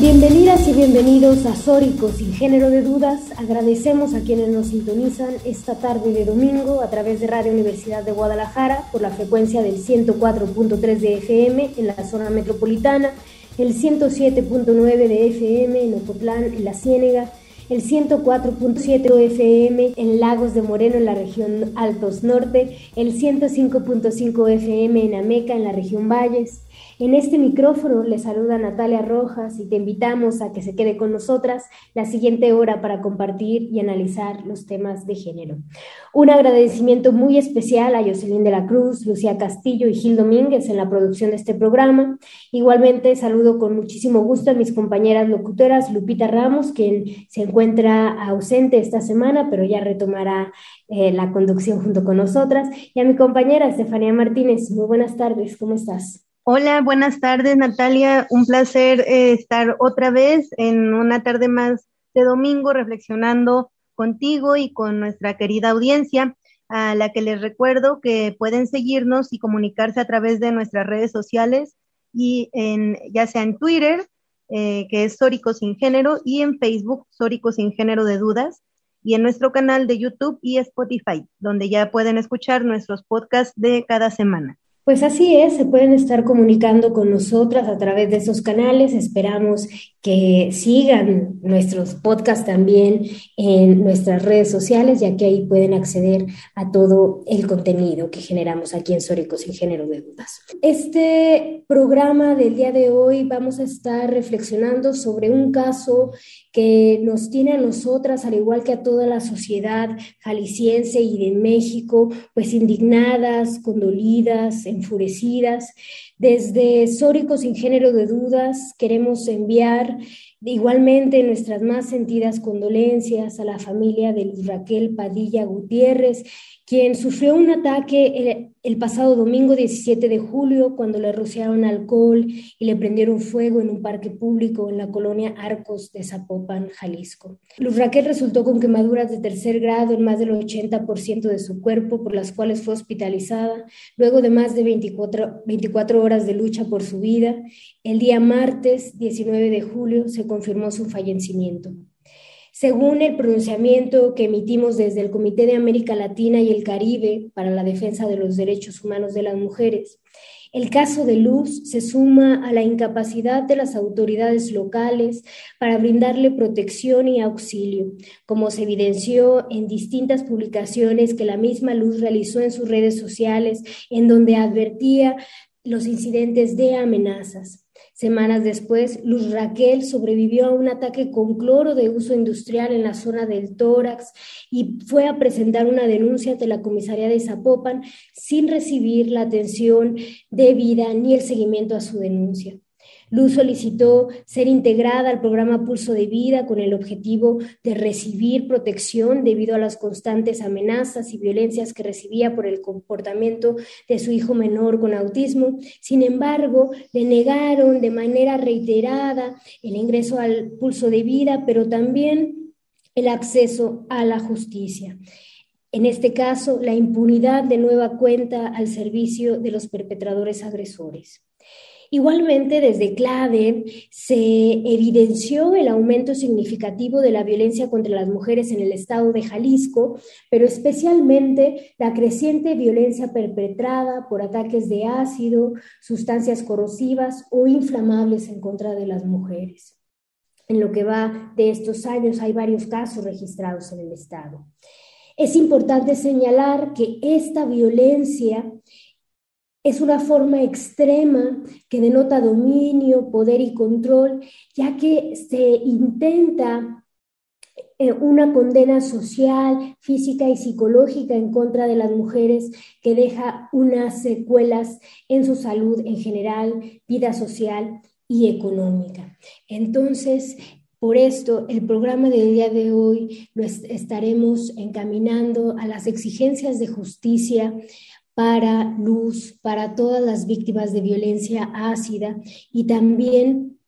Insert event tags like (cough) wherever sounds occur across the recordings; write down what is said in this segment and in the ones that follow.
Bienvenidas y bienvenidos a Sórico sin género de dudas. Agradecemos a quienes nos sintonizan esta tarde de domingo a través de Radio Universidad de Guadalajara por la frecuencia del 104.3 de FM en la zona metropolitana, el 107.9 de FM en Ocotlán, en la Ciénega, el 104.7 FM en Lagos de Moreno en la región Altos Norte, el 105.5 FM en Ameca en la región Valles, en este micrófono le saluda Natalia Rojas y te invitamos a que se quede con nosotras la siguiente hora para compartir y analizar los temas de género. Un agradecimiento muy especial a Jocelyn de la Cruz, Lucía Castillo y Gil Domínguez en la producción de este programa. Igualmente saludo con muchísimo gusto a mis compañeras locutoras Lupita Ramos, quien se encuentra ausente esta semana, pero ya retomará eh, la conducción junto con nosotras, y a mi compañera Estefanía Martínez. Muy buenas tardes, ¿cómo estás? Hola, buenas tardes Natalia. Un placer eh, estar otra vez en una tarde más de domingo reflexionando contigo y con nuestra querida audiencia, a la que les recuerdo que pueden seguirnos y comunicarse a través de nuestras redes sociales y en, ya sea en Twitter, eh, que es Sórico Sin Género, y en Facebook, Sórico Sin Género de Dudas, y en nuestro canal de YouTube y Spotify, donde ya pueden escuchar nuestros podcasts de cada semana. Pues así es, se pueden estar comunicando con nosotras a través de esos canales. Esperamos que sigan nuestros podcasts también en nuestras redes sociales, ya que ahí pueden acceder a todo el contenido que generamos aquí en Sórico sin género de dudas. Este programa del día de hoy vamos a estar reflexionando sobre un caso que nos tiene a nosotras, al igual que a toda la sociedad jalisciense y de México, pues indignadas, condolidas, enfurecidas. Desde Sórico sin género de dudas queremos enviar said igualmente nuestras más sentidas condolencias a la familia de Raquel Padilla Gutiérrez quien sufrió un ataque el, pasado domingo 17 de julio cuando le rociaron alcohol y le prendieron fuego en un parque público en la colonia Arcos de Zapopan, Jalisco. Luz Raquel resultó con quemaduras de tercer grado en más del 80% de su cuerpo, por las cuales fue hospitalizada luego de más de 24, 24 horas de lucha por su vida. El día martes 19 de julio se confirmó su fallecimiento. Según el pronunciamiento que emitimos desde el Comité de América Latina y el Caribe para la defensa de los derechos humanos de las mujeres, el caso de Luz se suma a la incapacidad de las autoridades locales para brindarle protección y auxilio, como se evidenció en distintas publicaciones que la misma Luz realizó en sus redes sociales, en donde advertía los incidentes de amenazas. Semanas después, Luz Raquel sobrevivió a un ataque con cloro de uso industrial en la zona del tórax y fue a presentar una denuncia ante la comisaría de Zapopan sin recibir la atención debida ni el seguimiento a su denuncia. Luz solicitó ser integrada al programa Pulso de Vida con el objetivo de recibir protección debido a las constantes amenazas y violencias que recibía por el comportamiento de su hijo menor con autismo. Sin embargo, le negaron de manera reiterada el ingreso al Pulso de Vida, pero también el acceso a la justicia. En este caso, la impunidad de nueva cuenta al servicio de los perpetradores agresores. Igualmente, desde CLADE se evidenció el aumento significativo de la violencia contra las mujeres en el estado de Jalisco, pero especialmente la creciente violencia perpetrada por ataques de ácido, sustancias corrosivas o inflamables en contra de las mujeres. En lo que va de estos años hay varios casos registrados en el estado. Es importante señalar que esta violencia es una forma extrema que denota dominio, poder y control, ya que se intenta eh, una condena social, física y psicológica en contra de las mujeres que deja unas secuelas en su salud en general, vida social y económica. Entonces, Por esto, el programa del día de hoy lo estaremos encaminando a las exigencias de justicia para Luz, para todas las víctimas de violencia ácida y también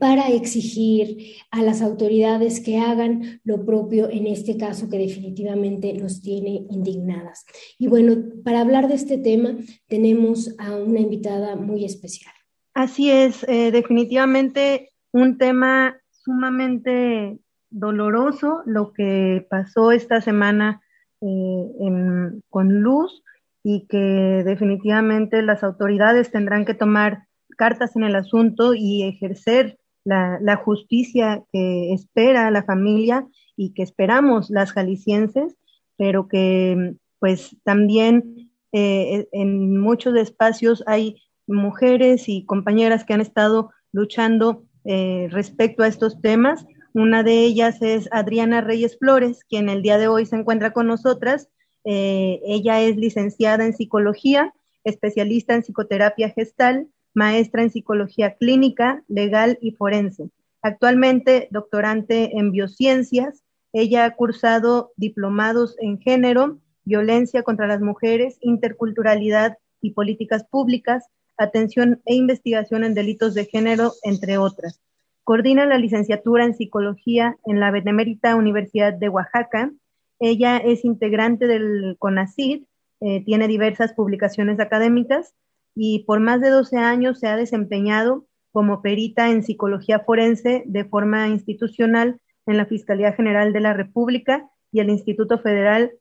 para exigir a las autoridades que hagan lo propio en este caso que definitivamente nos tiene indignadas. Y bueno, para hablar de este tema tenemos a una invitada muy especial. Así es, eh, definitivamente un tema sumamente doloroso lo que pasó esta semana eh, con Luz y que definitivamente las autoridades tendrán que tomar cartas en el asunto y ejercer la, justicia que espera la familia y que esperamos las jaliscienses, pero que pues también eh, en muchos espacios hay mujeres y compañeras que han estado luchando eh, respecto a estos temas. Una de ellas es Adriana Reyes Flores, quien el día de hoy se encuentra con nosotras eh, ella es licenciada en psicología, especialista en psicoterapia gestal, maestra en psicología clínica, legal y forense. Actualmente doctorante en biociencias. Ella ha cursado diplomados en género, violencia contra las mujeres, interculturalidad y políticas públicas, atención e investigación en delitos de género, entre otras. Coordina la licenciatura en psicología en la Benemérita Universidad de Oaxaca ella es integrante del CONACID, eh, tiene diversas publicaciones académicas y por más de 12 años se ha desempeñado como perita en psicología forense de forma institucional en la Fiscalía General de la República y el Instituto Federal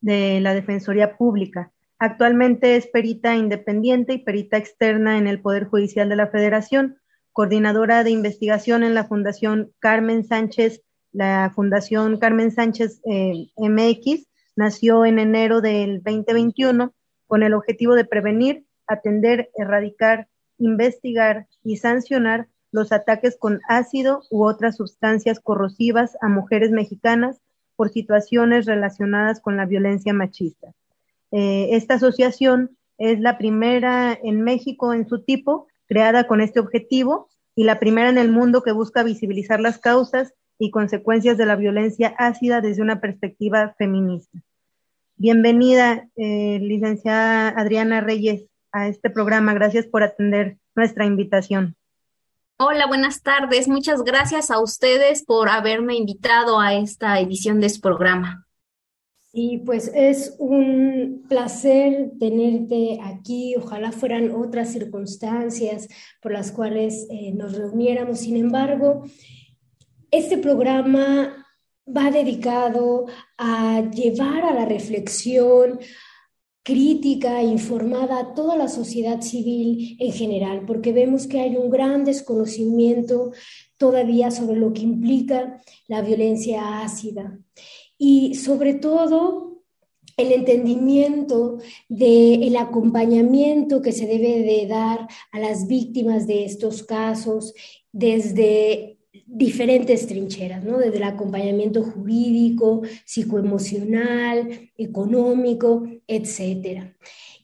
de la Defensoría Pública. Actualmente es perita independiente y perita externa en el Poder Judicial de la Federación, coordinadora de investigación en la Fundación Carmen Sánchez la Fundación Carmen Sánchez eh, MX nació en enero del 2021 con el objetivo de prevenir, atender, erradicar, investigar y sancionar los ataques con ácido u otras sustancias corrosivas a mujeres mexicanas por situaciones relacionadas con la violencia machista. Eh, esta asociación es la primera en México en su tipo, creada con este objetivo y la primera en el mundo que busca visibilizar las causas y consecuencias de la violencia ácida desde una perspectiva feminista. Bienvenida, eh, licenciada Adriana Reyes, a este programa. Gracias por atender nuestra invitación. Hola, buenas tardes. Muchas gracias a ustedes por haberme invitado a esta edición de este programa. Y pues es un placer tenerte aquí. Ojalá fueran otras circunstancias por las cuales eh, nos reuniéramos. Sin embargo, este programa va dedicado a llevar a la reflexión crítica, informada a toda la sociedad civil en general, porque vemos que hay un gran desconocimiento todavía sobre lo que implica la violencia ácida. Y sobre todo el entendimiento del acompañamiento que se debe de dar a las víctimas de estos casos desde diferentes trincheras, ¿no? Desde el acompañamiento jurídico, psicoemocional, económico, etcétera.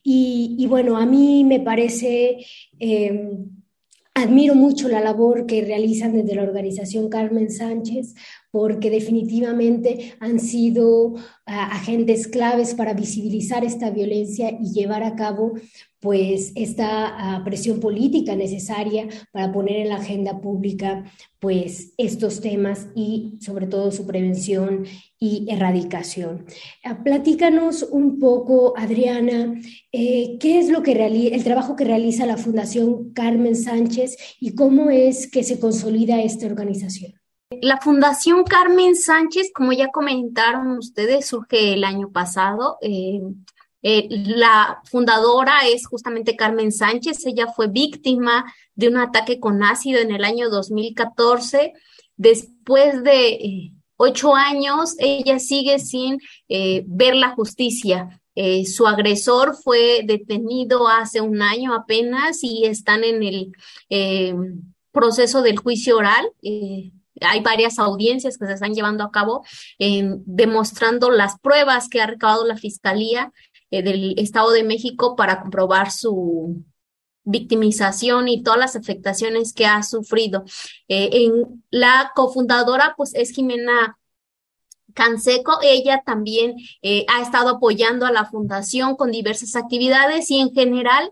Y, bueno, a mí me parece, eh, admiro mucho la labor que realizan desde la organización Carmen Sánchez, porque definitivamente han sido ah, agentes claves para visibilizar esta violencia y llevar a cabo pues esta ah, presión política necesaria para poner en la agenda pública pues estos temas y sobre todo su prevención y erradicación. Ah, platícanos un poco, Adriana, eh, qué es lo que el trabajo que realiza la Fundación Carmen Sánchez y cómo es que se consolida esta organización. La Fundación Carmen Sánchez, como ya comentaron ustedes, surge el año pasado. Eh, eh, la fundadora es justamente Carmen Sánchez. Ella fue víctima de un ataque con ácido en el año 2014. Después de eh, ocho años, ella sigue sin ver la justicia. su agresor fue detenido hace un año apenas y están en el proceso del juicio oral hay varias audiencias que se están llevando a cabo demostrando las pruebas que ha recabado la Fiscalía eh, del Estado de México para comprobar su, victimización y todas las afectaciones que ha sufrido. Eh, la cofundadora, pues es Jimena Canseco, ella también eh, ha estado apoyando a la fundación con diversas actividades y en general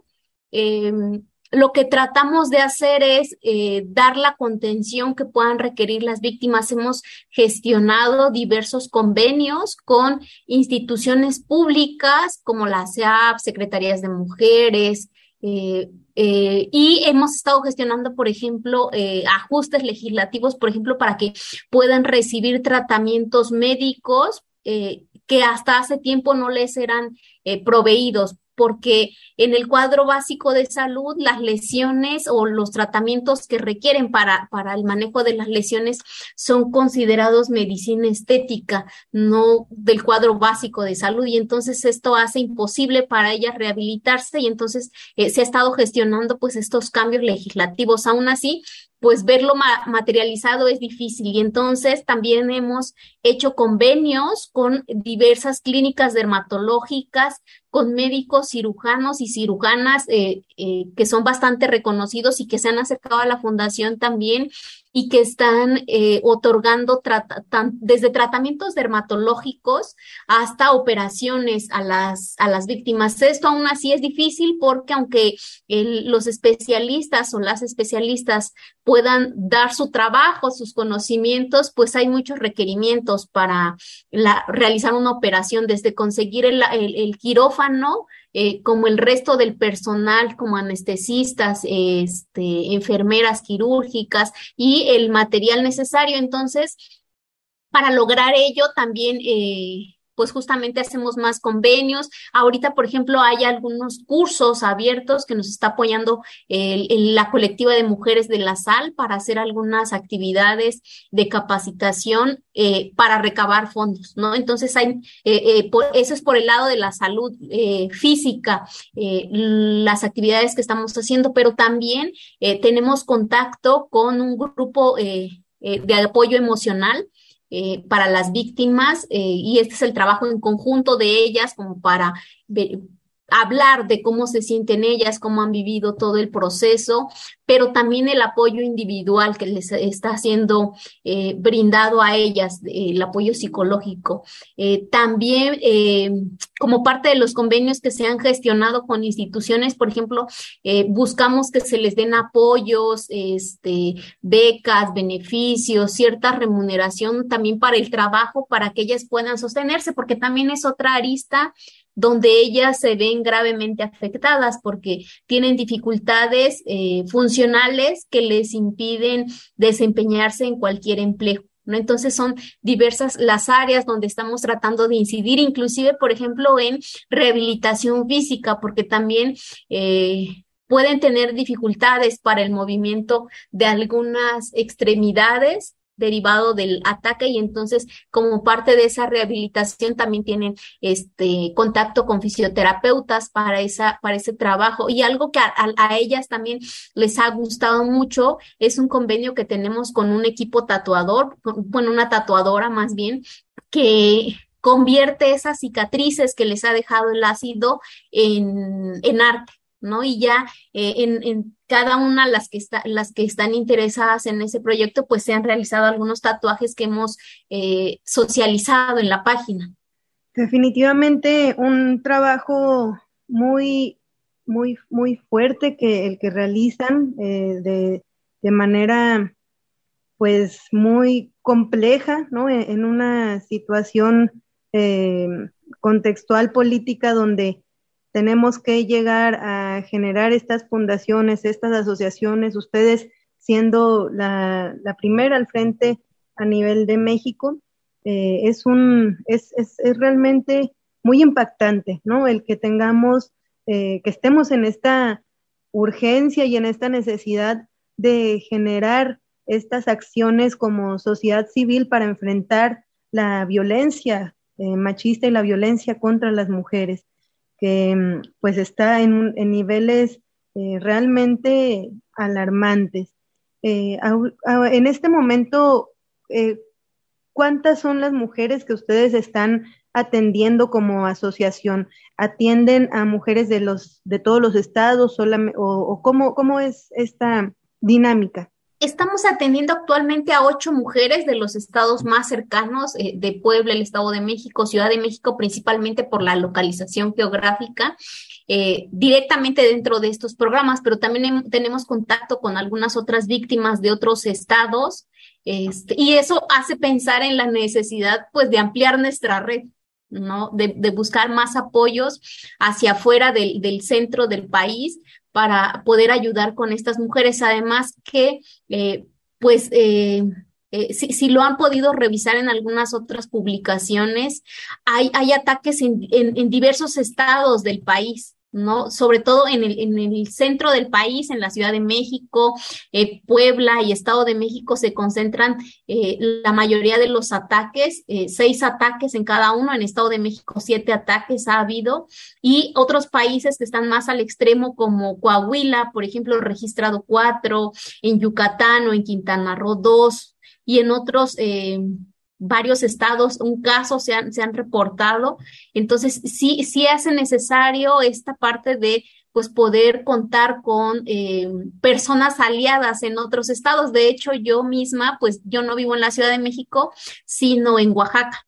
lo que tratamos de hacer es eh, dar la contención que puedan requerir las víctimas. Hemos gestionado diversos convenios con instituciones públicas como la SEAP, Secretarías de Mujeres, eh, eh, y hemos estado gestionando, por ejemplo, ajustes legislativos, por ejemplo, para que puedan recibir tratamientos médicos que hasta hace tiempo no les eran proveídos porque en el cuadro básico de salud las lesiones o los tratamientos que requieren para, para el manejo de las lesiones son considerados medicina estética, no del cuadro básico de salud y entonces esto hace imposible para ellas rehabilitarse y entonces eh, se ha estado gestionando pues estos cambios legislativos. Aún así, pues verlo materializado es difícil. Y entonces también hemos hecho convenios con diversas clínicas dermatológicas, con médicos cirujanos y cirujanas eh, eh, que son bastante reconocidos y que se han acercado a la fundación también y que están eh, otorgando desde tratamientos dermatológicos hasta operaciones a las, a las víctimas. Esto aún así es difícil porque aunque los especialistas o las especialistas puedan dar su trabajo, sus conocimientos, pues hay muchos requerimientos para la, realizar una operación, desde conseguir el, el quirófano, eh, como el resto del personal, como anestesistas, este, enfermeras quirúrgicas y el material necesario. Entonces, para lograr ello, también eh, pues justamente hacemos más convenios. Ahorita, por ejemplo, hay algunos cursos abiertos que nos está apoyando la colectiva de mujeres de la SAL para hacer algunas actividades de capacitación eh, para recabar fondos, ¿no? Entonces, hay, eh, eh, eso es por el lado de la salud física, las actividades que estamos haciendo, pero también tenemos contacto con un grupo de apoyo emocional eh, para las víctimas eh, y este es el trabajo en conjunto de ellas como para hablar de cómo se sienten ellas, cómo han vivido todo el proceso, pero también el apoyo individual que les está siendo eh, brindado a ellas, el apoyo psicológico. Eh, también, eh, como parte de los convenios que se han gestionado con instituciones, por ejemplo, buscamos que se les den apoyos, este, becas, beneficios, cierta remuneración también para el trabajo, para que ellas puedan sostenerse, porque también es otra arista donde ellas se ven gravemente afectadas porque tienen dificultades eh, funcionales que les impiden desempeñarse en cualquier empleo. ¿no? Entonces son diversas las áreas donde estamos tratando de incidir, inclusive, por ejemplo, en rehabilitación física, porque también eh, pueden tener dificultades para el movimiento de algunas extremidades derivado del ataque y entonces como parte de esa rehabilitación también tienen este contacto con fisioterapeutas para esa para ese trabajo. Y algo que a, a, ellas también les ha gustado mucho es un convenio que tenemos con un equipo tatuador bueno una tatuadora más bien que convierte esas cicatrices que les ha dejado el ácido en, en arte ¿no? Y ya eh, en, en, cada una las que está, las que están interesadas en ese proyecto, pues se han realizado algunos tatuajes que hemos eh, socializado en la página. Definitivamente un trabajo muy, muy, muy fuerte que el que realizan eh, de, de, manera pues muy compleja, ¿no? En, en una situación contextual política donde tenemos que llegar a generar estas fundaciones, estas asociaciones, ustedes siendo la, primera al frente a nivel de México, eh, es, un, es, es, realmente muy impactante, ¿no? El que tengamos, eh, que estemos en esta urgencia y en esta necesidad de generar estas acciones como sociedad civil para enfrentar la violencia eh, machista y la violencia contra las mujeres que mm, pues está en, en niveles eh, realmente alarmantes. Eh, en este momento, eh, ¿cuántas son las mujeres que ustedes están atendiendo como asociación? ¿Atienden a mujeres de los de todos los estados o, o cómo, cómo es esta dinámica? Estamos atendiendo actualmente a ocho mujeres de los estados más cercanos eh, de Puebla, el Estado de México, Ciudad de México, principalmente por la localización geográfica, eh, directamente dentro de estos programas, pero también tenemos contacto con algunas otras víctimas de otros estados, este, y eso hace pensar en la necesidad, pues, de ampliar nuestra red. ¿no? De, buscar más apoyos hacia afuera del, centro del país para poder ayudar con estas mujeres. Además que, eh, pues, eh, eh, si, lo han podido revisar en algunas otras publicaciones, hay, hay ataques en, en diversos estados del país. ¿No? Sobre todo en el, en el centro del país, en la Ciudad de México, eh, Puebla y Estado de México se concentran eh, la mayoría de los ataques, eh, seis ataques en cada uno, en Estado de México siete ataques ha habido y otros países que están más al extremo como Coahuila, por ejemplo, registrado cuatro, en Yucatán o en Quintana Roo dos y en otros varios estados, un caso se han, se han reportado. Entonces, sí, sí hace necesario esta parte de pues poder contar con eh, personas aliadas en otros estados. De hecho, yo misma, pues yo no vivo en la Ciudad de México, sino en Oaxaca.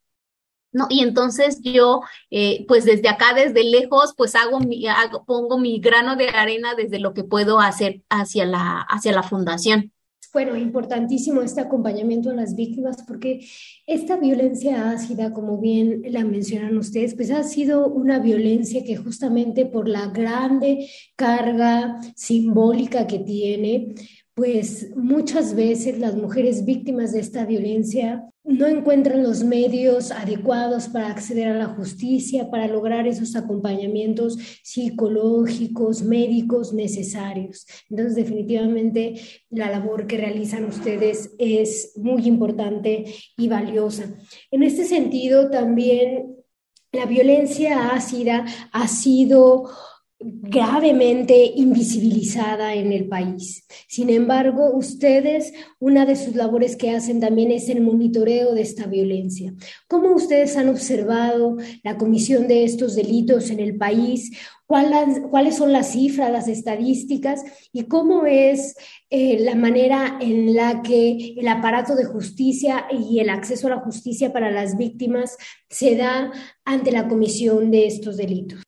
¿no? Y entonces yo, eh, pues desde acá, desde lejos, pues hago mi, hago, pongo mi grano de arena desde lo que puedo hacer hacia la, hacia la fundación. Bueno, importantísimo este acompañamiento a las víctimas porque esta violencia ácida, como bien la mencionan ustedes, pues ha sido una violencia que justamente por la grande carga simbólica que tiene, pues muchas veces las mujeres víctimas de esta violencia no encuentran los medios adecuados para acceder a la justicia, para lograr esos acompañamientos psicológicos, médicos necesarios. Entonces, definitivamente, la labor que realizan ustedes es muy importante y valiosa. En este sentido, también la violencia ácida ha sido gravemente invisibilizada en el país. Sin embargo, ustedes, una de sus labores que hacen también es el monitoreo de esta violencia. ¿Cómo ustedes han observado la comisión de estos delitos en el país? ¿Cuáles son las cifras, las estadísticas y cómo es eh, la manera en la que el aparato de justicia y el acceso a la justicia para las víctimas se da ante la comisión de estos delitos?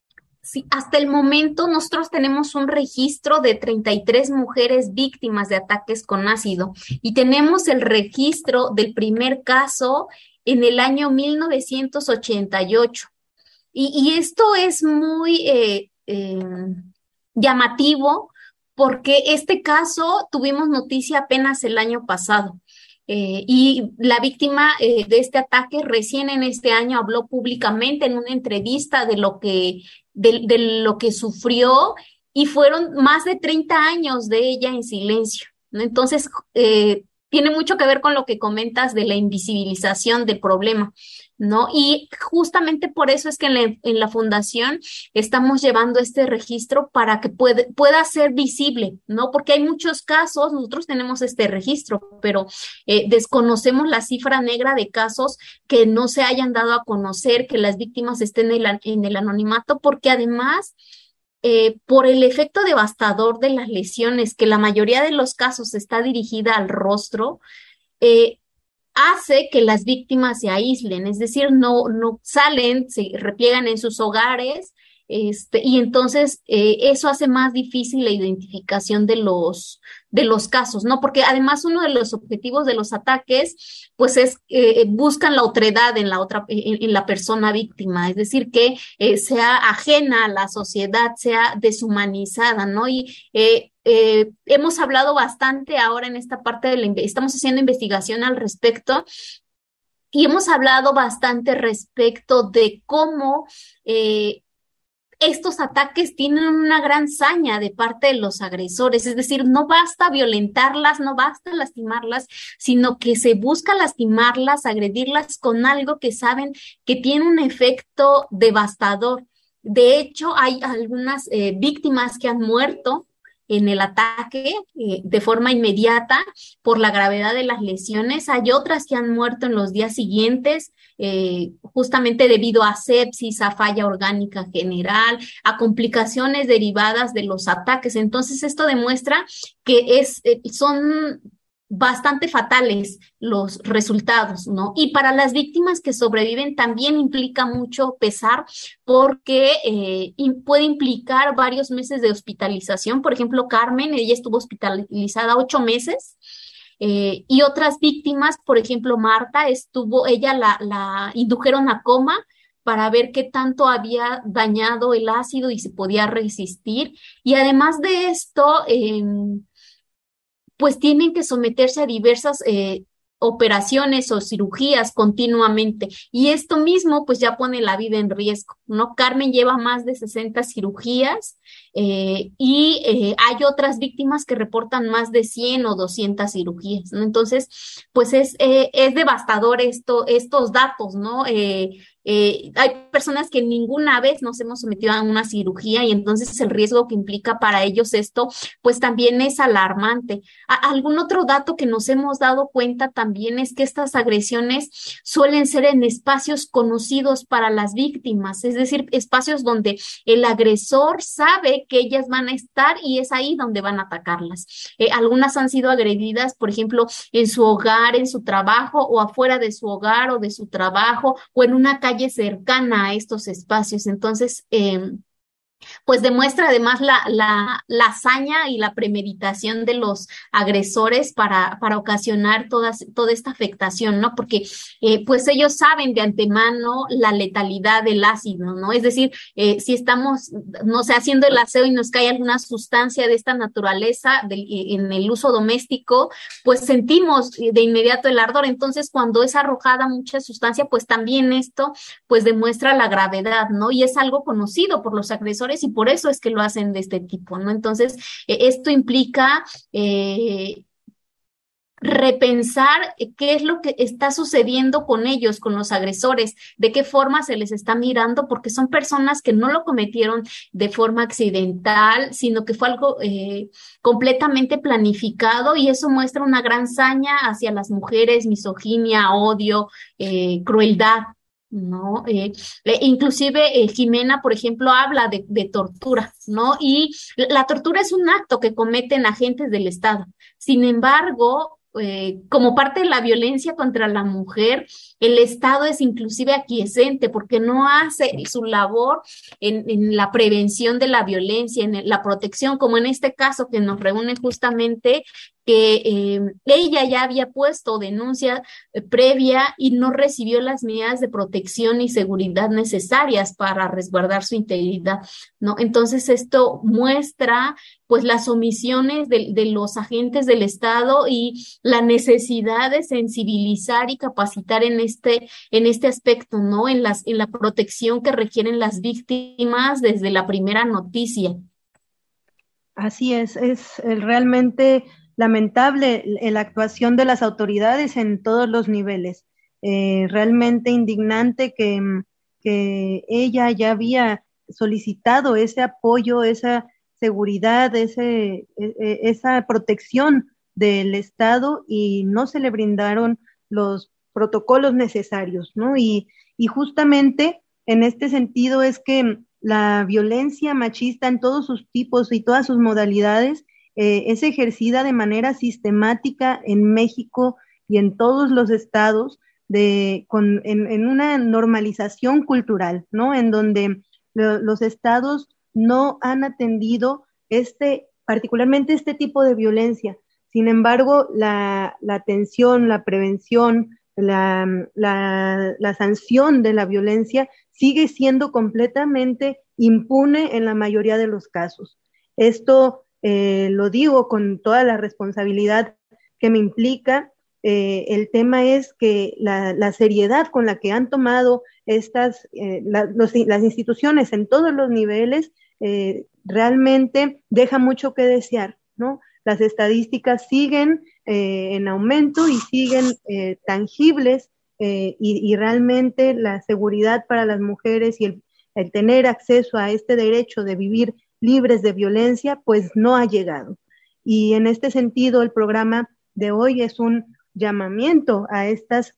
Sí, hasta el momento nosotros tenemos un registro de 33 mujeres víctimas de ataques con ácido y tenemos el registro del primer caso en el año 1988. Y, y esto es muy eh, eh, llamativo porque este caso tuvimos noticia apenas el año pasado. Eh, y la víctima de este ataque recién en este año habló públicamente en una entrevista de lo que, de, de lo que sufrió y fueron más de 30 años de ella en silencio. Entonces, eh, tiene mucho que ver con lo que comentas de la invisibilización del problema. ¿No? Y justamente por eso es que en la, fundación estamos llevando este registro para que pueda ser visible, ¿no? Porque hay muchos casos, nosotros tenemos este registro, pero eh, desconocemos la cifra negra de casos que no se hayan dado a conocer, que las víctimas estén en el, en el anonimato, porque además... Eh, por el efecto devastador de las lesiones, que la mayoría de los casos está dirigida al rostro, eh, hace que las víctimas se aíslen, es decir, no, no salen, se repliegan en sus hogares, este, y entonces eh, eso hace más difícil la identificación de los, de los casos, ¿no? Porque además uno de los objetivos de los ataques, pues es, eh, buscan la otredad en la otra, en, la persona víctima, es decir, que eh, sea ajena a la sociedad, sea deshumanizada, ¿no? Y eh, hemos hablado bastante ahora en esta parte de la, estamos haciendo investigación al respecto y hemos hablado bastante respecto de cómo eh, estos ataques tienen una gran saña de parte de los agresores, es decir, no basta violentarlas, no basta lastimarlas, sino que se busca lastimarlas, agredirlas con algo que saben que tiene un efecto devastador. De hecho, hay algunas eh, víctimas que han muerto en el ataque eh, de forma inmediata por la gravedad de las lesiones. Hay otras que han muerto en los días siguientes, eh, justamente debido a sepsis, a falla orgánica general, a complicaciones derivadas de los ataques. Entonces, esto demuestra que es, eh, son bastante fatales los resultados, ¿no? Y para las víctimas que sobreviven también implica mucho pesar porque eh, puede implicar varios meses de hospitalización. Por ejemplo, Carmen, ella estuvo hospitalizada ocho meses. Eh, y otras víctimas, por ejemplo, Marta, estuvo, ella la, la indujeron a coma para ver qué tanto había dañado el ácido y se podía resistir. Y además de esto, eh, pues tienen que someterse a diversas eh, operaciones o cirugías continuamente. Y esto mismo pues ya pone la vida en riesgo, ¿no? Carmen lleva más de 60 cirugías eh, y eh, hay otras víctimas que reportan más de 100 o 200 cirugías, ¿no? Entonces, pues es, es devastador esto, estos datos, ¿no? Eh, hay personas que ninguna vez nos hemos sometido a una cirugía y entonces el riesgo que implica para ellos esto, pues también es alarmante. algún otro dato que nos hemos dado cuenta también es que estas agresiones suelen ser en espacios conocidos para las víctimas, es decir, espacios donde el agresor sabe que ellas van a estar y es ahí donde van a atacarlas. Eh, algunas han sido agredidas, por ejemplo, en su hogar, en su trabajo o afuera de su hogar o de su trabajo o en una cercana a estos espacios. Entonces, eh, pues demuestra además la, la, hazaña y la premeditación de los agresores para, para ocasionar todas, toda esta afectación, ¿no? Porque eh, pues ellos saben de antemano la letalidad del ácido, ¿no? Es decir, eh, si estamos, no sé, haciendo el aseo y nos cae alguna sustancia de esta naturaleza en el uso doméstico, pues sentimos de inmediato el ardor. Entonces, cuando es arrojada mucha sustancia, pues también esto pues demuestra la gravedad, ¿no? Y es algo conocido por los agresores y por eso es que lo hacen de este tipo, ¿no? Entonces, e, esto implica eh, repensar qué es lo que está sucediendo con ellos, con los agresores, de qué forma se les está mirando, porque son personas que no lo cometieron de forma accidental, sino que fue algo eh, completamente planificado y eso muestra una gran saña hacia las mujeres, misoginia, odio, eh, crueldad, ¿no? Eh, inclusive eh, Jimena, por ejemplo, habla de, de, tortura, ¿no? Y la tortura es un acto que cometen agentes del Estado. Sin embargo, eh, como parte de la violencia contra la mujer, el Estado es inclusive aquiescente porque no hace su labor en, en la prevención de la violencia, en la protección, como en este caso que nos reúne justamente que eh, ella ya había puesto denuncia eh, previa y no recibió las medidas de protección y seguridad necesarias para resguardar su integridad, ¿no? Entonces esto muestra pues las omisiones de, de los agentes del Estado y la necesidad de sensibilizar y capacitar en este, en este aspecto, ¿no? En las, en la protección que requieren las víctimas desde la primera noticia. Así es, es realmente lamentable la actuación de las autoridades en todos los niveles. Eh, realmente indignante que, que, ella ya había solicitado ese apoyo, esa seguridad, ese, e, e, esa protección del Estado y no se le brindaron los protocolos necesarios, ¿no? Y, justamente en este sentido es que la violencia machista en todos sus tipos y todas sus modalidades eh, es ejercida de manera sistemática en México y en todos los estados de, con, en, una normalización cultural, ¿no? En donde los estados no han atendido este, particularmente este tipo de violencia. Sin embargo, la atención, la prevención, la, la, la, sanción de la violencia sigue siendo completamente impune en la mayoría de los casos. Esto eh, lo digo con toda la responsabilidad que me implica. Eh, el tema es que la, seriedad con la que han tomado estas, eh, las instituciones en todos los niveles realmente deja mucho que desear, ¿no? Las estadísticas siguen en aumento y siguen tangibles y, y, realmente la seguridad para las mujeres y el tener acceso a este derecho de vivir libres de violencia, pues no ha llegado. Y en este sentido, el programa de hoy es un llamamiento a estas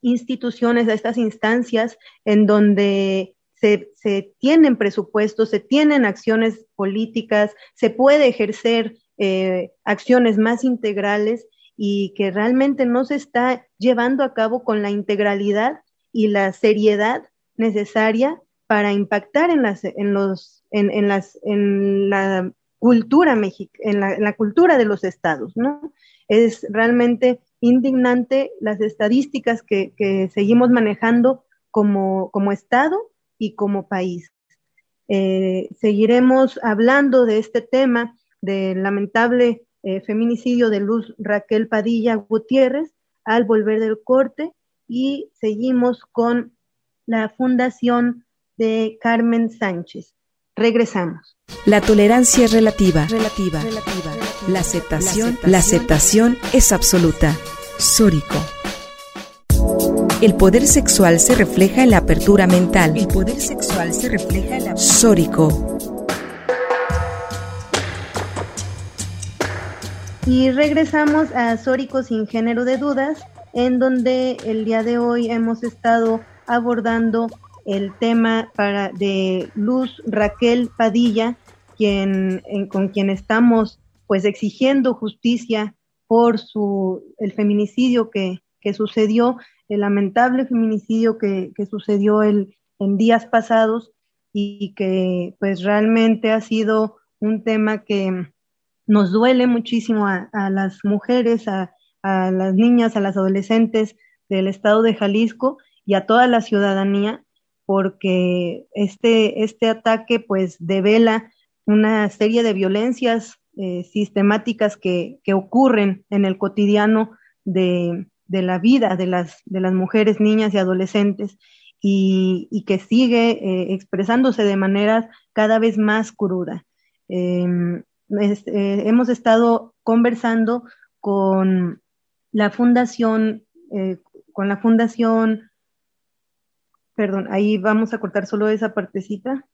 instituciones, a estas instancias en donde se, tienen presupuestos, se tienen acciones políticas, se puede ejercer eh, acciones más integrales y que realmente no se está llevando a cabo con la integralidad y la seriedad necesaria para impactar en las en los en, las en la cultura en la, cultura de los estados, ¿no? Es realmente indignante las estadísticas que, que seguimos manejando como, como estado y como país. Eh, seguiremos hablando de este tema del lamentable eh, feminicidio de Luz Raquel Padilla Gutiérrez al volver del corte y seguimos con la fundación de Carmen Sánchez. Regresamos. La tolerancia es relativa. Relativa. La aceptación, la aceptación es absoluta. Sórico. El poder sexual se refleja en la apertura mental. El poder sexual se refleja en la Sórico. Y regresamos a Sórico sin género de dudas, en donde el día de hoy hemos estado abordando el tema para de Luz Raquel Padilla, quien, con quien estamos pues exigiendo justicia por su el feminicidio que, que sucedió, el lamentable feminicidio que, que sucedió el, en días pasados y que pues realmente ha sido un tema que nos duele muchísimo a, a las mujeres, a, las niñas, a las adolescentes del estado de Jalisco y a toda la ciudadanía porque este, este ataque pues devela una serie de violencias eh, sistemáticas que, que, ocurren en el cotidiano de, de, la vida de las, de las mujeres, niñas y adolescentes y, que sigue eh, expresándose de manera cada vez más cruda. Eh, hemos estado conversando con la fundación, con la fundación perdón, ahí vamos a cortar solo esa partecita.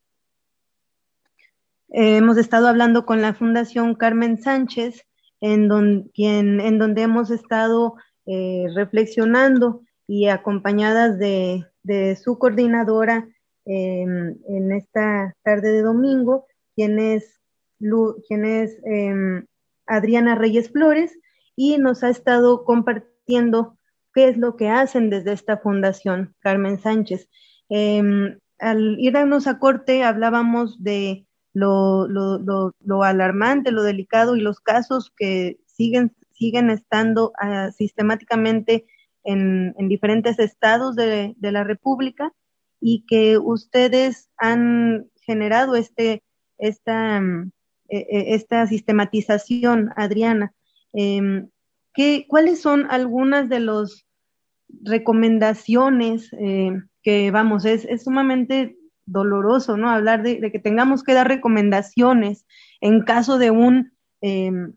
Eh, hemos estado hablando con la Fundación Carmen Sánchez, en, en donde hemos estado eh, reflexionando y acompañadas de, su coordinadora em, en esta tarde de domingo, quien es, quien es em, Adriana Reyes Flores, y nos ha estado compartiendo qué es lo que hacen desde esta fundación, Carmen Sánchez. Em, al irnos a corte hablábamos de lo, alarmante, lo delicado y los casos que siguen, siguen estando ah, sistemáticamente en, diferentes estados de, la República y que ustedes han generado este, esta, esta sistematización, Adriana. Em, ¿qué, ¿Cuáles son algunas de los recomendaciones eh, que, vamos, es, es, sumamente doloroso, ¿no? Hablar de, que tengamos que dar recomendaciones en caso de un, em,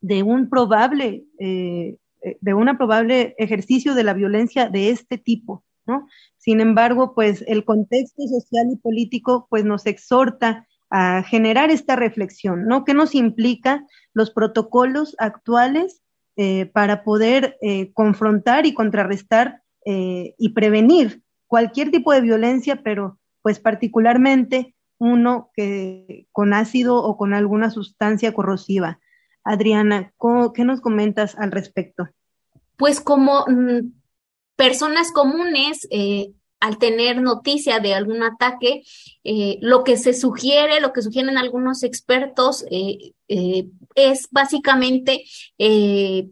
de un probable, eh, de una probable ejercicio de la violencia de este tipo, ¿no? Sin embargo, pues el contexto social y político, pues nos exhorta a generar esta reflexión, ¿no? ¿Qué nos implica los protocolos actuales eh, para poder eh, confrontar y contrarrestar eh, y prevenir cualquier tipo de violencia, pero pues particularmente uno que con ácido o con alguna sustancia corrosiva. Adriana, ¿qué nos comentas al respecto? Pues como mm, personas comunes, al tener noticia de algún ataque, lo que se sugiere, lo que sugieren algunos expertos, es básicamente eh, e-,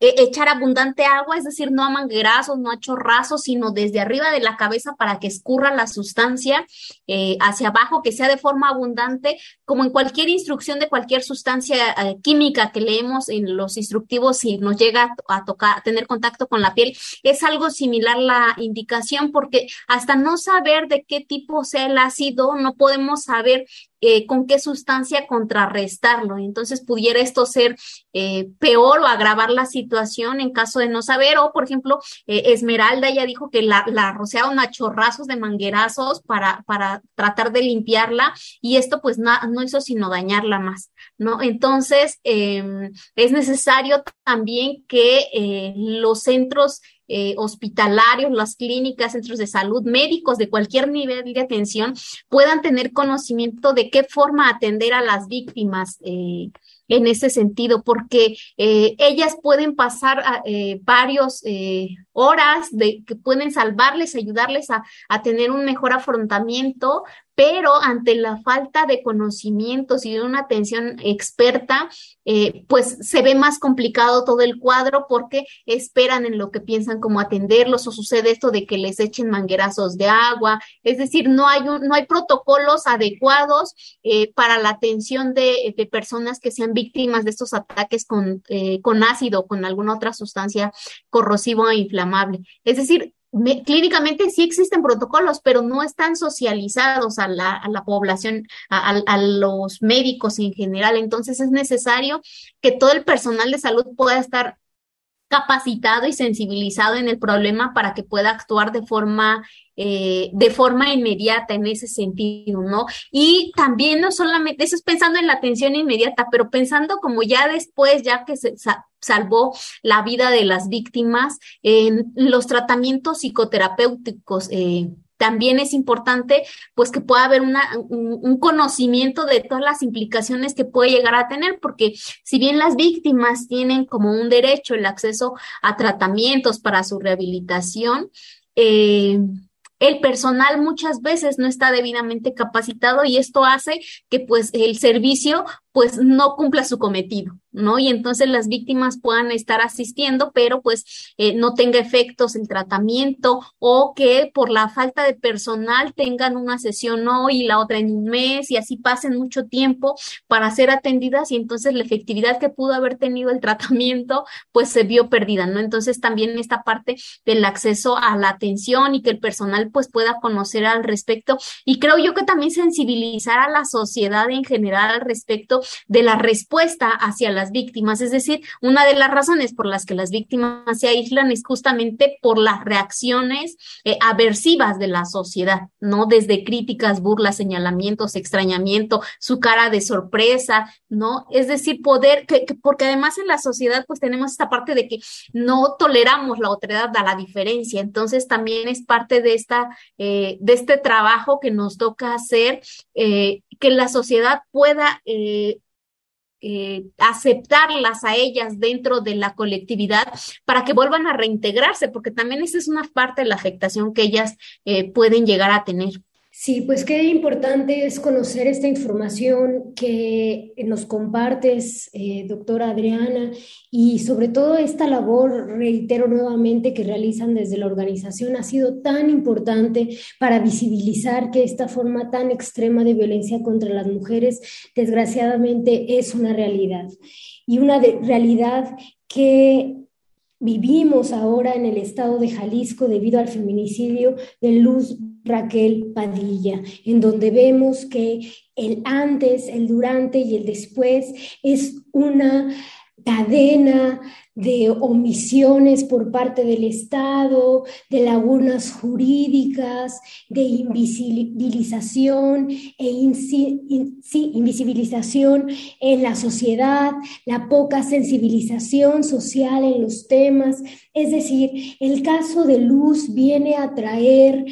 echar abundante agua, es decir, no a manguerazos, no a chorrazos, sino desde arriba de la cabeza para que escurra la sustancia eh, hacia abajo, que sea de forma abundante, como en cualquier instrucción de cualquier sustancia eh, química que leemos en los instructivos si nos llega a, tocar, a tener contacto con la piel, es algo similar la indicación porque hasta no saber de qué tipo sea el ácido, no podemos saber eh, con qué sustancia contrarrestarlo. Entonces pudiera esto ser eh, peor o agravar la situación en caso de no saber. O, por ejemplo, eh, Esmeralda ya dijo que la, la rociaron a chorrazos de manguerazos para, para tratar de limpiarla y esto pues no hizo sino dañarla más, ¿no? Entonces, em, es necesario también que los centros eh, hospitalarios, las clínicas, centros de salud, médicos de cualquier nivel de atención puedan tener conocimiento de qué forma atender a las víctimas. Eh, en ese sentido, porque eh, ellas pueden pasar varios eh, horas de que pueden salvarles, ayudarles a, a, tener un mejor afrontamiento, pero ante la falta de conocimientos y de una atención experta, eh, pues se ve más complicado todo el cuadro porque esperan en lo que piensan como atenderlos o sucede esto de que les echen manguerazos de agua, es decir, no hay, no hay protocolos adecuados eh, para la atención de, de, personas que sean víctimas de estos ataques con, eh, con ácido o con alguna otra sustancia corrosiva e inflamable. Es decir, clínicamente sí existen protocolos, pero no están socializados a la, a la población, a, los médicos en general. Entonces es necesario que todo el personal de salud pueda estar capacitado y sensibilizado en el problema para que pueda actuar de forma eh, de forma inmediata en ese sentido, ¿no? Y también no solamente, eso es pensando en la atención inmediata, pero pensando como ya después, ya que se salvó la vida de las víctimas, en los tratamientos psicoterapéuticos. Eh, también es importante pues que pueda haber una, un, conocimiento de todas las implicaciones que puede llegar a tener, porque si bien las víctimas tienen como un derecho el acceso a tratamientos para su rehabilitación, eh, el personal muchas veces no está debidamente capacitado y esto hace que pues el servicio pues no cumpla su cometido, ¿no? Y entonces las víctimas puedan estar asistiendo, pero pues eh, no tenga efectos el tratamiento o que por la falta de personal tengan una sesión hoy y la otra en un mes y así pasen mucho tiempo para ser atendidas y entonces la efectividad que pudo haber tenido el (laughs) tratamiento pues se vio perdida, ¿no? Entonces también esta parte del acceso a la atención y que el personal pues pueda conocer al respecto y creo yo que también sensibilizar a la sociedad en general al respecto de la respuesta hacia las víctimas. Es decir, una de las razones por las que las víctimas se aíslan es justamente por las reacciones eh, aversivas de la sociedad, ¿no? Desde críticas, burlas, señalamientos, extrañamiento, su cara de sorpresa, ¿no? Es decir, poder, que, que, porque además en la sociedad pues tenemos esta parte de que no toleramos la otredad a la diferencia. Entonces también es parte de esta, eh, de este trabajo que nos toca hacer, eh, que la sociedad pueda eh, eh, aceptarlas a ellas dentro de la colectividad para que vuelvan a reintegrarse, porque también esa es una parte de la afectación que ellas eh, pueden llegar a tener. Sí, pues qué importante es conocer esta información que nos compartes, eh, doctora Adriana, y sobre todo esta labor, reitero nuevamente, que realizan desde la organización ha sido tan importante para visibilizar que esta forma tan extrema de violencia contra las mujeres, desgraciadamente, es una realidad. Y una realidad que vivimos ahora en el estado de Jalisco debido al feminicidio de Luz Raquel Padilla, en donde vemos que el antes, el durante y el después es una cadena de omisiones por parte del Estado, de lagunas jurídicas, de invisibilización e invisibilización en la sociedad, la poca sensibilización social en los temas. Es decir, el caso de Luz viene a traer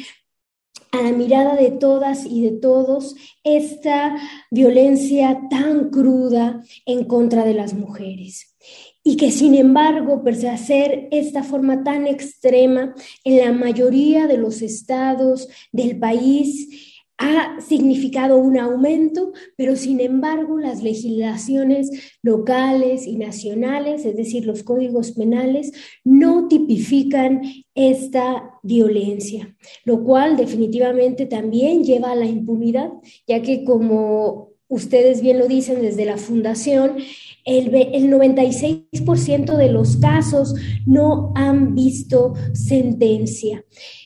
a la mirada de todas y de todos esta violencia tan cruda en contra de las mujeres. Y que sin embargo, ser esta forma tan extrema, en la mayoría de los estados del país ha significado un aumento, pero sin embargo las legislaciones locales y nacionales, es decir, los códigos penales, no tipifican esta violencia, lo cual definitivamente también lleva a la impunidad, ya que como ustedes bien lo dicen desde la fundación, el, el 96% de los casos no han visto sentencia.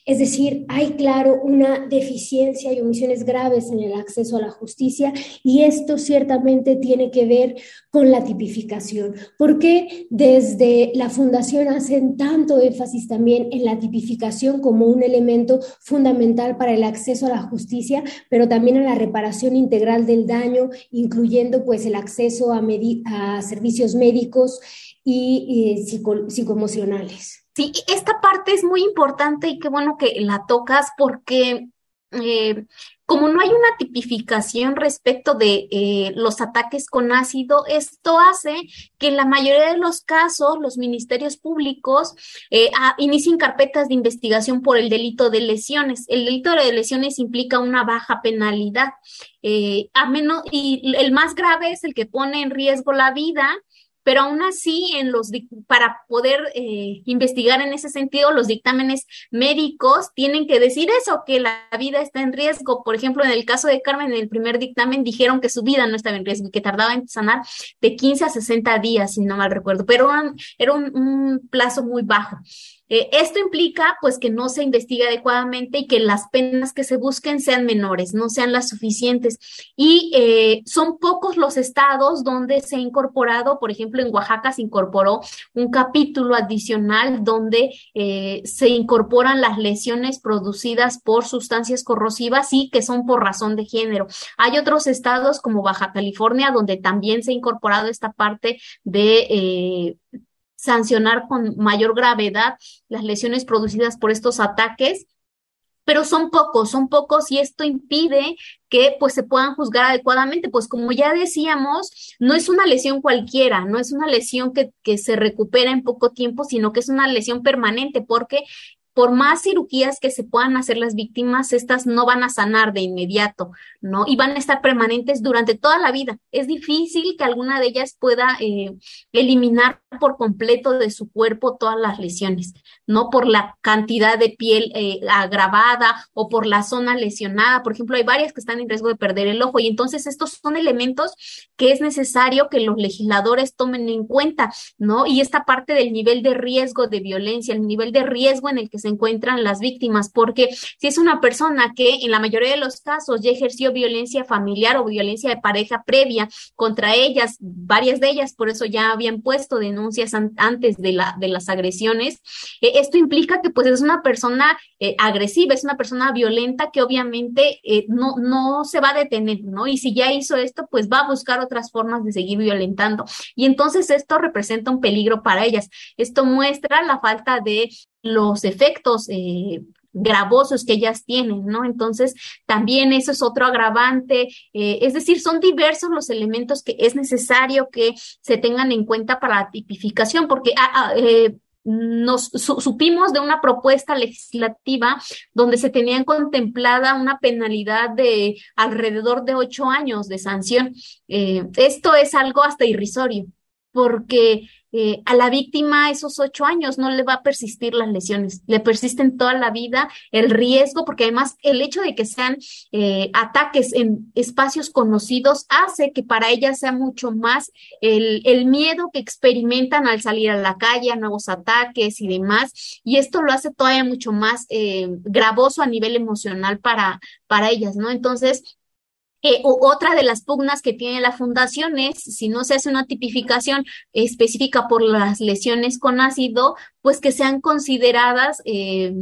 Es decir, hay claro una deficiencia y omisiones graves en el acceso a la justicia y esto ciertamente tiene que ver con la tipificación. porque desde la Fundación hacen tanto énfasis también en la tipificación como un elemento fundamental para el acceso a la justicia, pero también a la reparación integral del daño, incluyendo pues el acceso a, a servicios médicos y, psicoemocionales? Sí, esta parte es muy importante y qué bueno que la tocas porque eh, como no hay una tipificación respecto de eh, los ataques con ácido, esto hace que en la mayoría de los casos los ministerios públicos eh, inicien carpetas de investigación por el delito de lesiones. El delito de lesiones implica una baja penalidad. a menos, y el más grave es el que pone en riesgo la vida pero aún así, en los, para poder eh, investigar en ese sentido, los dictámenes médicos tienen que decir eso, que la vida está en riesgo. Por ejemplo, en el caso de Carmen, en el primer dictamen dijeron que su vida no estaba en riesgo y que tardaba en sanar de 15 a 60 días, si no mal recuerdo, pero era un plazo muy bajo. Eh, esto implica pues que no se investigue adecuadamente y que las penas que se busquen sean menores, no sean las suficientes. Y eh, son pocos los estados donde se ha incorporado, por ejemplo, en Oaxaca se incorporó un capítulo adicional donde eh, se incorporan las lesiones producidas por sustancias corrosivas y que son por razón de género. Hay otros estados como Baja California donde también se ha incorporado esta parte de sancionar con mayor gravedad las lesiones producidas por estos ataques, pero son pocos, son pocos y esto impide que pues se puedan juzgar adecuadamente, pues como ya decíamos, no es una lesión cualquiera, no es una lesión que, que se recupera en poco tiempo, sino que es una lesión permanente porque por más cirugías que se puedan hacer las víctimas, estas no van a sanar de inmediato, ¿no? Y van a estar permanentes durante toda la vida. Es difícil que alguna de ellas pueda eh, eliminar por completo de su cuerpo todas las lesiones, ¿no? Por la cantidad de piel eh, agravada o por la zona lesionada. Por ejemplo, hay varias que están en riesgo de perder el ojo y entonces estos son elementos que es necesario que los legisladores tomen en cuenta, ¿no? Y esta parte del nivel de riesgo de violencia, el nivel de riesgo en el que se encuentran las víctimas, porque si es una persona que en la mayoría de los casos ya ejerció violencia familiar o violencia de pareja previa contra ellas, varias de ellas por eso ya habían puesto denuncias antes de, la, de las agresiones, eh, esto implica que pues es una persona eh, agresiva, es una persona violenta que obviamente eh, no, no se va a detener, ¿no? Y si ya hizo esto, pues va a buscar otras formas de seguir violentando. Y entonces esto representa un peligro para ellas. Esto muestra la falta de los efectos eh, gravosos que ellas tienen, ¿no? Entonces, también eso es otro agravante, eh, es decir, son diversos los elementos que es necesario que se tengan en cuenta para la tipificación, porque ah, ah, eh, nos supimos de una propuesta legislativa donde se tenían contemplada una penalidad de alrededor de ocho años de sanción. esto es algo hasta irrisorio, porque eh, a la víctima esos ocho años no le va a persistir las lesiones, le persisten toda la vida el riesgo, porque además el hecho de que sean eh, ataques en espacios conocidos hace que para ella sea mucho más el, miedo que experimentan al salir a la calle, a nuevos ataques y demás, y esto lo hace todavía mucho más eh, gravoso a nivel emocional para, para ellas, ¿no? Entonces, eh, otra de las pugnas que tiene la fundación es, si no se hace una tipificación específica por las lesiones con ácido, pues que sean consideradas eh,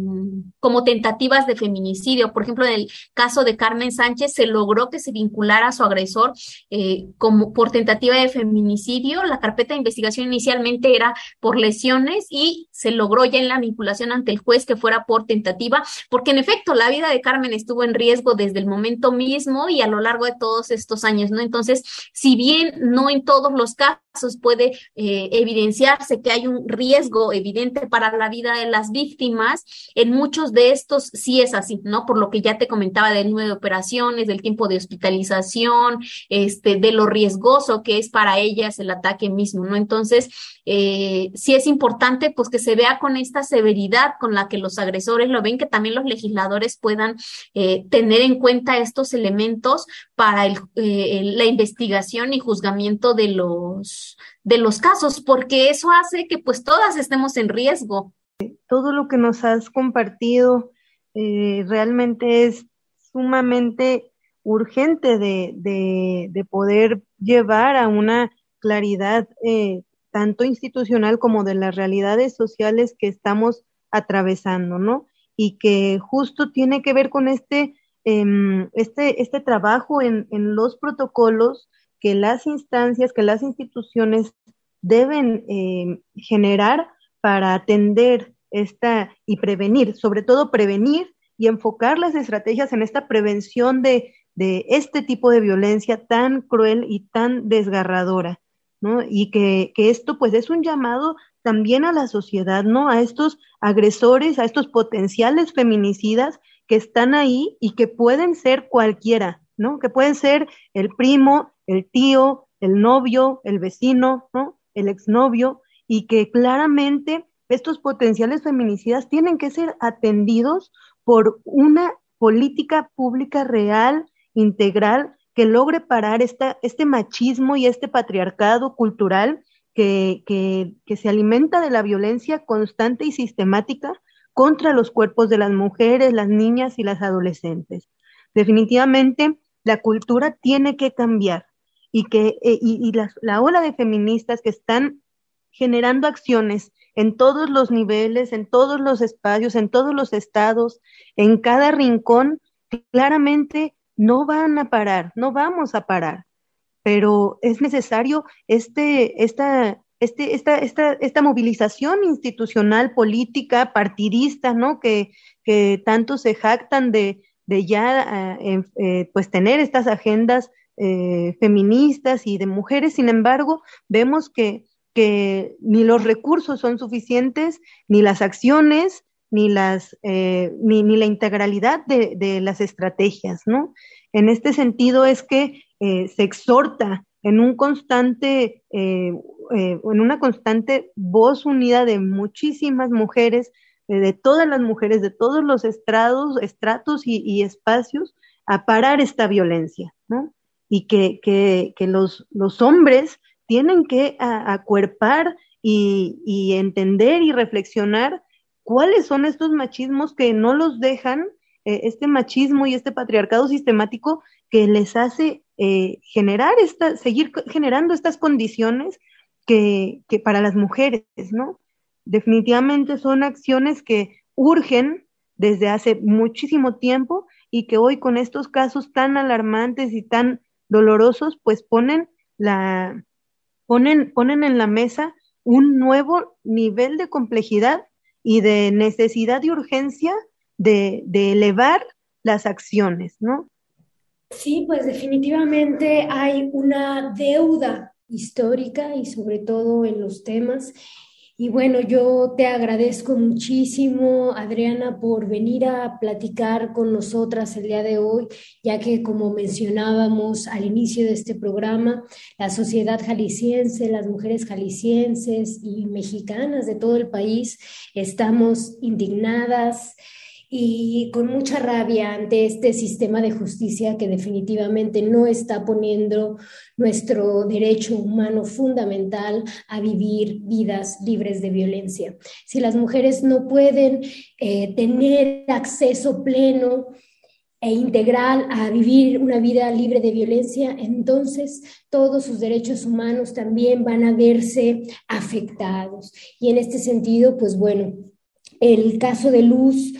como tentativas de feminicidio. Por ejemplo, en el caso de Carmen Sánchez se logró que se vinculara a su agresor eh, como por tentativa de feminicidio. La carpeta de investigación inicialmente era por lesiones y se logró ya en la vinculación ante el juez que fuera por tentativa, porque en efecto la vida de Carmen estuvo en riesgo desde el momento mismo y a lo largo de todos estos años, ¿no? Entonces, si bien no en todos los casos puede eh, evidenciarse que hay un riesgo evidente para la vida de las víctimas. En muchos de estos sí es así, ¿no? Por lo que ya te comentaba del número de operaciones, del tiempo de hospitalización, este, de lo riesgoso que es para ellas el ataque mismo, ¿no? Entonces, eh, sí es importante pues que se vea con esta severidad con la que los agresores lo ven, que también los legisladores puedan eh, tener en cuenta estos elementos para el, la investigación y juzgamiento de los de los casos, porque eso hace que pues todas estemos en riesgo. Todo lo que nos has compartido eh, realmente es sumamente urgente de, de, poder llevar a una claridad eh, tanto institucional como de las realidades sociales que estamos atravesando, ¿no? Y que justo tiene que ver con este, em, este, este trabajo en, los protocolos que las instancias, que las instituciones deben em, generar para atender esta y prevenir, sobre todo prevenir y enfocar las estrategias en esta prevención de, de este tipo de violencia tan cruel y tan desgarradora. ¿No? Y que, que, esto pues es un llamado también a la sociedad, ¿no? A estos agresores, a estos potenciales feminicidas que están ahí y que pueden ser cualquiera, ¿no? Que pueden ser el primo, el tío, el novio, el vecino, ¿no? El exnovio, y que claramente estos potenciales feminicidas tienen que ser atendidos por una política pública real, integral, que logre parar esta, este machismo y este patriarcado cultural que, que, que se alimenta de la violencia constante y sistemática contra los cuerpos de las mujeres, las niñas y las adolescentes. Definitivamente, la cultura tiene que cambiar y que eh, y, la, ola de feministas que están generando acciones en todos los niveles, en todos los espacios, en todos los estados, en cada rincón, claramente no van a parar, no vamos a parar, pero es necesario este, esta, este, esta, esta, esta movilización institucional, política, partidista, ¿no? Que, que tanto se jactan de, de ya eh, eh, pues tener estas agendas eh, feministas y de mujeres, sin embargo, vemos que, que ni los recursos son suficientes, ni las acciones, ni, las, eh, ni, ni, la integralidad de, de, las estrategias, ¿no? En este sentido es que eh, se exhorta en un constante, eh, en una constante voz unida de muchísimas mujeres, de todas las mujeres, de todos los estrados, estratos y, espacios, a parar esta violencia, ¿no? Y que, que, que los, los hombres tienen que acuerpar y entender y reflexionar cuáles son estos machismos que no los dejan, eh, este machismo y este patriarcado sistemático que les hace eh, generar esta, seguir generando estas condiciones que, para las mujeres, ¿no? Definitivamente son acciones que urgen desde hace muchísimo tiempo y que hoy con estos casos tan alarmantes y tan dolorosos, pues ponen la, ponen, ponen en la mesa un nuevo nivel de complejidad y de necesidad y urgencia de, elevar las acciones, ¿no? Sí, pues definitivamente hay una deuda histórica y sobre todo en los temas. Y bueno, yo te agradezco muchísimo, Adriana, por venir a platicar con nosotras el día de hoy, ya que como mencionábamos al inicio de este programa, la sociedad jalisciense, las mujeres jaliscienses y mexicanas de todo el país estamos indignadas, y con mucha rabia ante este sistema de justicia que definitivamente no está poniendo nuestro derecho humano fundamental a vivir vidas libres de violencia. Si las mujeres no pueden eh, tener acceso pleno, e integral a vivir una vida libre de violencia, entonces todos sus derechos humanos también van a verse afectados. Y en este sentido, pues bueno, el caso de Luz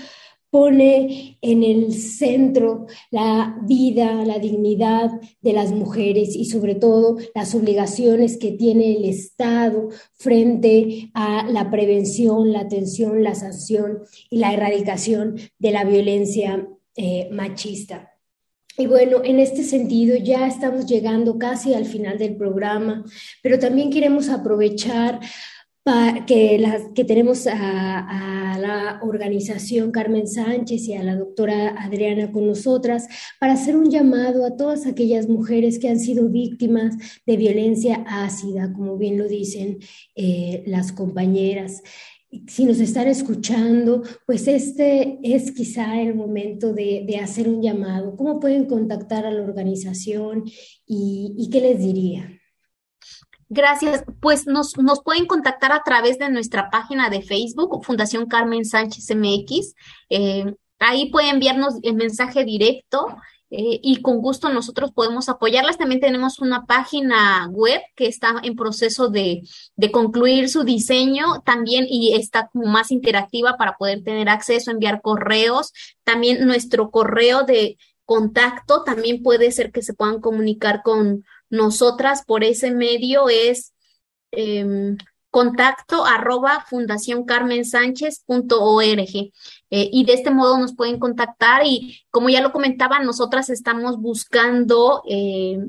pone en el centro la vida, la dignidad de las mujeres y sobre todo las obligaciones que tiene el Estado frente a la prevención, la atención, la sanción y la erradicación de la violencia eh, machista. Y bueno, en este sentido ya estamos llegando casi al final del programa, pero también queremos aprovechar que, tenemos a, la organización Carmen Sánchez y a la doctora Adriana con nosotras para hacer un llamado a todas aquellas mujeres que han sido víctimas de violencia ácida, como bien lo dicen eh, las compañeras. Si nos están escuchando, pues este es quizá el momento de, de hacer un llamado. ¿Cómo pueden contactar a la organización y, y qué les diría? Gracias. Pues nos, nos pueden contactar a través de nuestra página de Facebook, Fundación Carmen Sánchez MX. Eh, ahí pueden enviarnos el mensaje directo eh, y con gusto nosotros podemos apoyarlas. También tenemos una página web que está en proceso de, de concluir su diseño también y está como más interactiva para poder tener acceso, enviar correos. También nuestro correo de contacto también puede ser que se puedan comunicar con nosotras por ese medio es em, contacto arroba fundacioncarmensánchez.org. Eh, y de este modo nos pueden contactar y como ya lo comentaba, nosotras estamos buscando eh,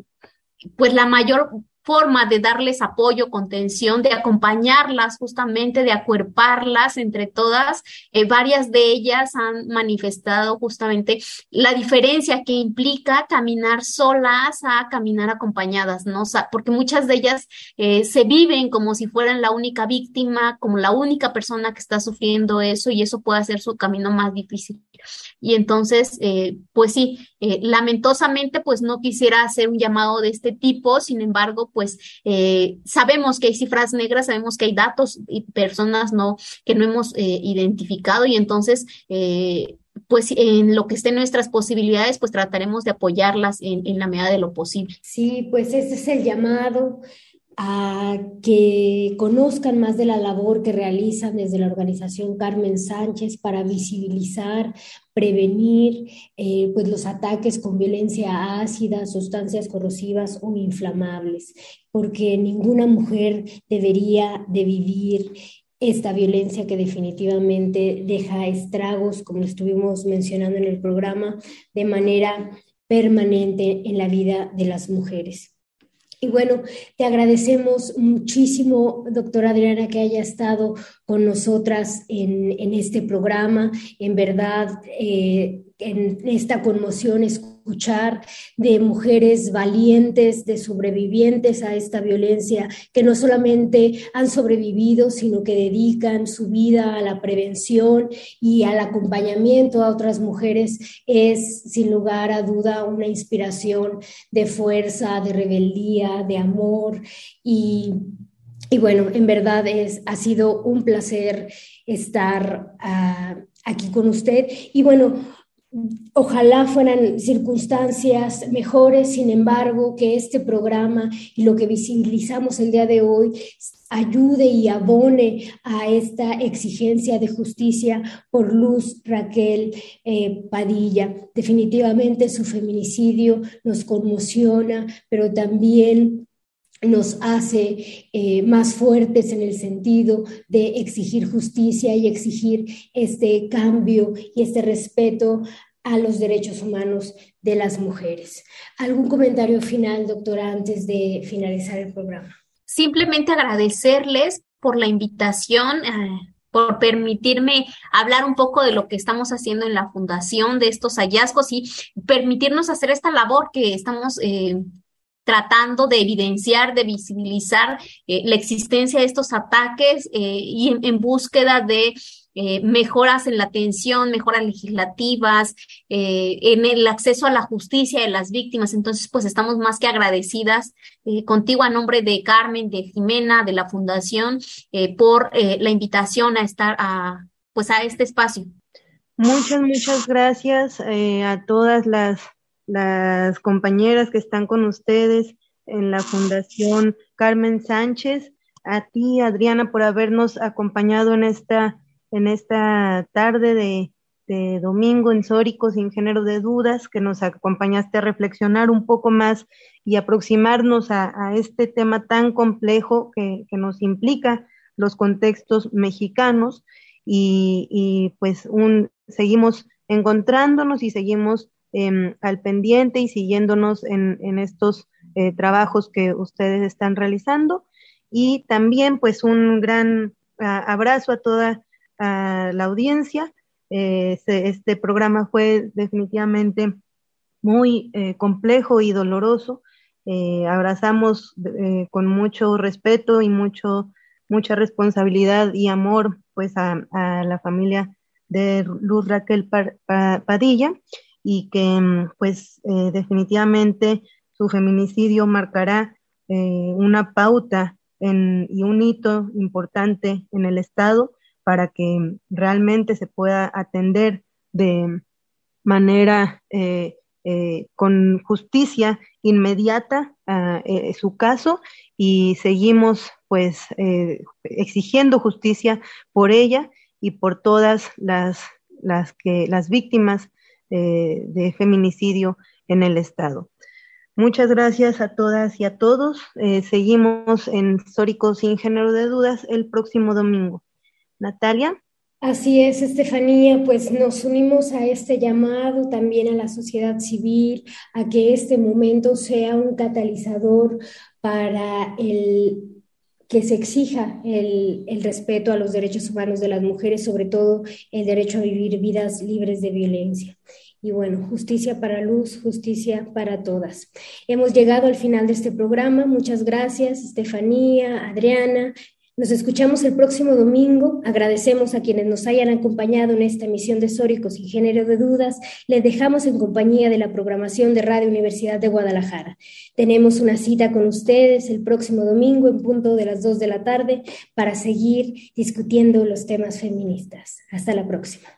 pues la mayor forma de darles apoyo, contención, de acompañarlas justamente, de acuerparlas entre todas. Eh, varias de ellas han manifestado justamente la diferencia que implica caminar solas a caminar acompañadas, ¿no? porque muchas de ellas eh, se viven como si fueran la única víctima, como la única persona que está sufriendo eso y eso puede hacer su camino más difícil. Y entonces, eh, pues sí, lamentosamente, pues no quisiera hacer un llamado de este tipo, sin embargo, pues eh, sabemos que hay cifras negras, sabemos que hay datos y personas no, que no hemos eh, identificado. Y entonces, eh, pues en lo que esté en nuestras posibilidades, pues trataremos de apoyarlas en, en la medida de lo posible. Sí, pues ese es el llamado a que conozcan más de la labor que realizan desde la organización Carmen Sánchez para visibilizar, prevenir eh, pues los ataques con violencia ácida, sustancias corrosivas o inflamables, porque ninguna mujer debería de vivir esta violencia que definitivamente deja estragos, como estuvimos mencionando en el programa, de manera permanente en la vida de las mujeres. Y bueno, te agradecemos muchísimo, doctora Adriana, que haya estado con nosotras en, en este programa. En verdad, eh, en esta conmoción escuchar de mujeres valientes, de sobrevivientes a esta violencia, que no solamente han sobrevivido, sino que dedican su vida a la prevención y al acompañamiento a otras mujeres, es sin lugar a duda una inspiración de fuerza, de rebeldía, de amor y y bueno, en verdad es, ha sido un placer estar uh, aquí con usted. Y bueno, Ojalá fueran circunstancias mejores, sin embargo, que este programa y lo que visibilizamos el día de hoy ayude y abone a esta exigencia de justicia por Luz Raquel eh, Padilla. Definitivamente su feminicidio nos conmociona, pero también nos hace eh, más fuertes en el sentido de exigir justicia y exigir este cambio y este respeto a los derechos humanos de las mujeres. ¿Algún comentario final, doctora, antes de finalizar el programa? Simplemente agradecerles por la invitación. Eh, por permitirme hablar un poco de lo que estamos haciendo en la fundación, de estos hallazgos y permitirnos hacer esta labor que estamos eh, tratando de evidenciar, de visibilizar eh, la existencia de estos ataques eh, y en, búsqueda de eh, mejoras en la atención, mejoras legislativas, en el acceso a la justicia de las víctimas. Entonces, pues estamos más que agradecidas contigo a nombre de Carmen, de Jimena, de la Fundación, por la invitación a estar a, pues a este espacio. Muchas, muchas gracias a todas las las compañeras que están con ustedes en la Fundación Carmen Sánchez, a ti, Adriana, por habernos acompañado en esta, en esta tarde de, domingo en Sórico sin género de dudas, que nos acompañaste a reflexionar un poco más y aproximarnos a, este tema tan complejo que, nos implica los contextos mexicanos. Y, y pues un, seguimos encontrándonos y seguimos Em, al pendiente y siguiéndonos en, estos eh, trabajos que ustedes están realizando. Y también pues un gran abrazo a toda la audiencia. Eh, este, programa fue definitivamente muy eh, complejo y doloroso. abrazamos con mucho respeto y mucho, mucha responsabilidad y amor pues a, la familia de Luz Raquel Padilla y que mm, pues eh, definitivamente su feminicidio marcará eh, una pauta y un hito importante en el Estado para que realmente se pueda atender de manera eh, con justicia inmediata ah, su caso y seguimos pues exigiendo justicia por ella y por todas las, las, que, las víctimas de feminicidio en el Estado. Muchas gracias a todas y a todos. Eh, seguimos en Histórico sin género de dudas el próximo domingo. Natalia. Así es, Estefanía, pues nos unimos a este llamado también a la sociedad civil, a que este momento sea un catalizador para el que se exija el, el, respeto a los derechos humanos de las mujeres, sobre todo el derecho a vivir vidas libres de violencia. Y bueno, justicia para Luz, justicia para todas. Hemos llegado al final de este programa. Muchas gracias, Estefanía, Adriana. Nos escuchamos el próximo domingo. Agradecemos a quienes nos hayan acompañado en esta emisión de Sóricos y Género de Dudas. Les dejamos en compañía de la programación de Radio Universidad de Guadalajara. Tenemos una cita con ustedes el próximo domingo en punto de las 2 de la tarde para seguir discutiendo los temas feministas. Hasta la próxima.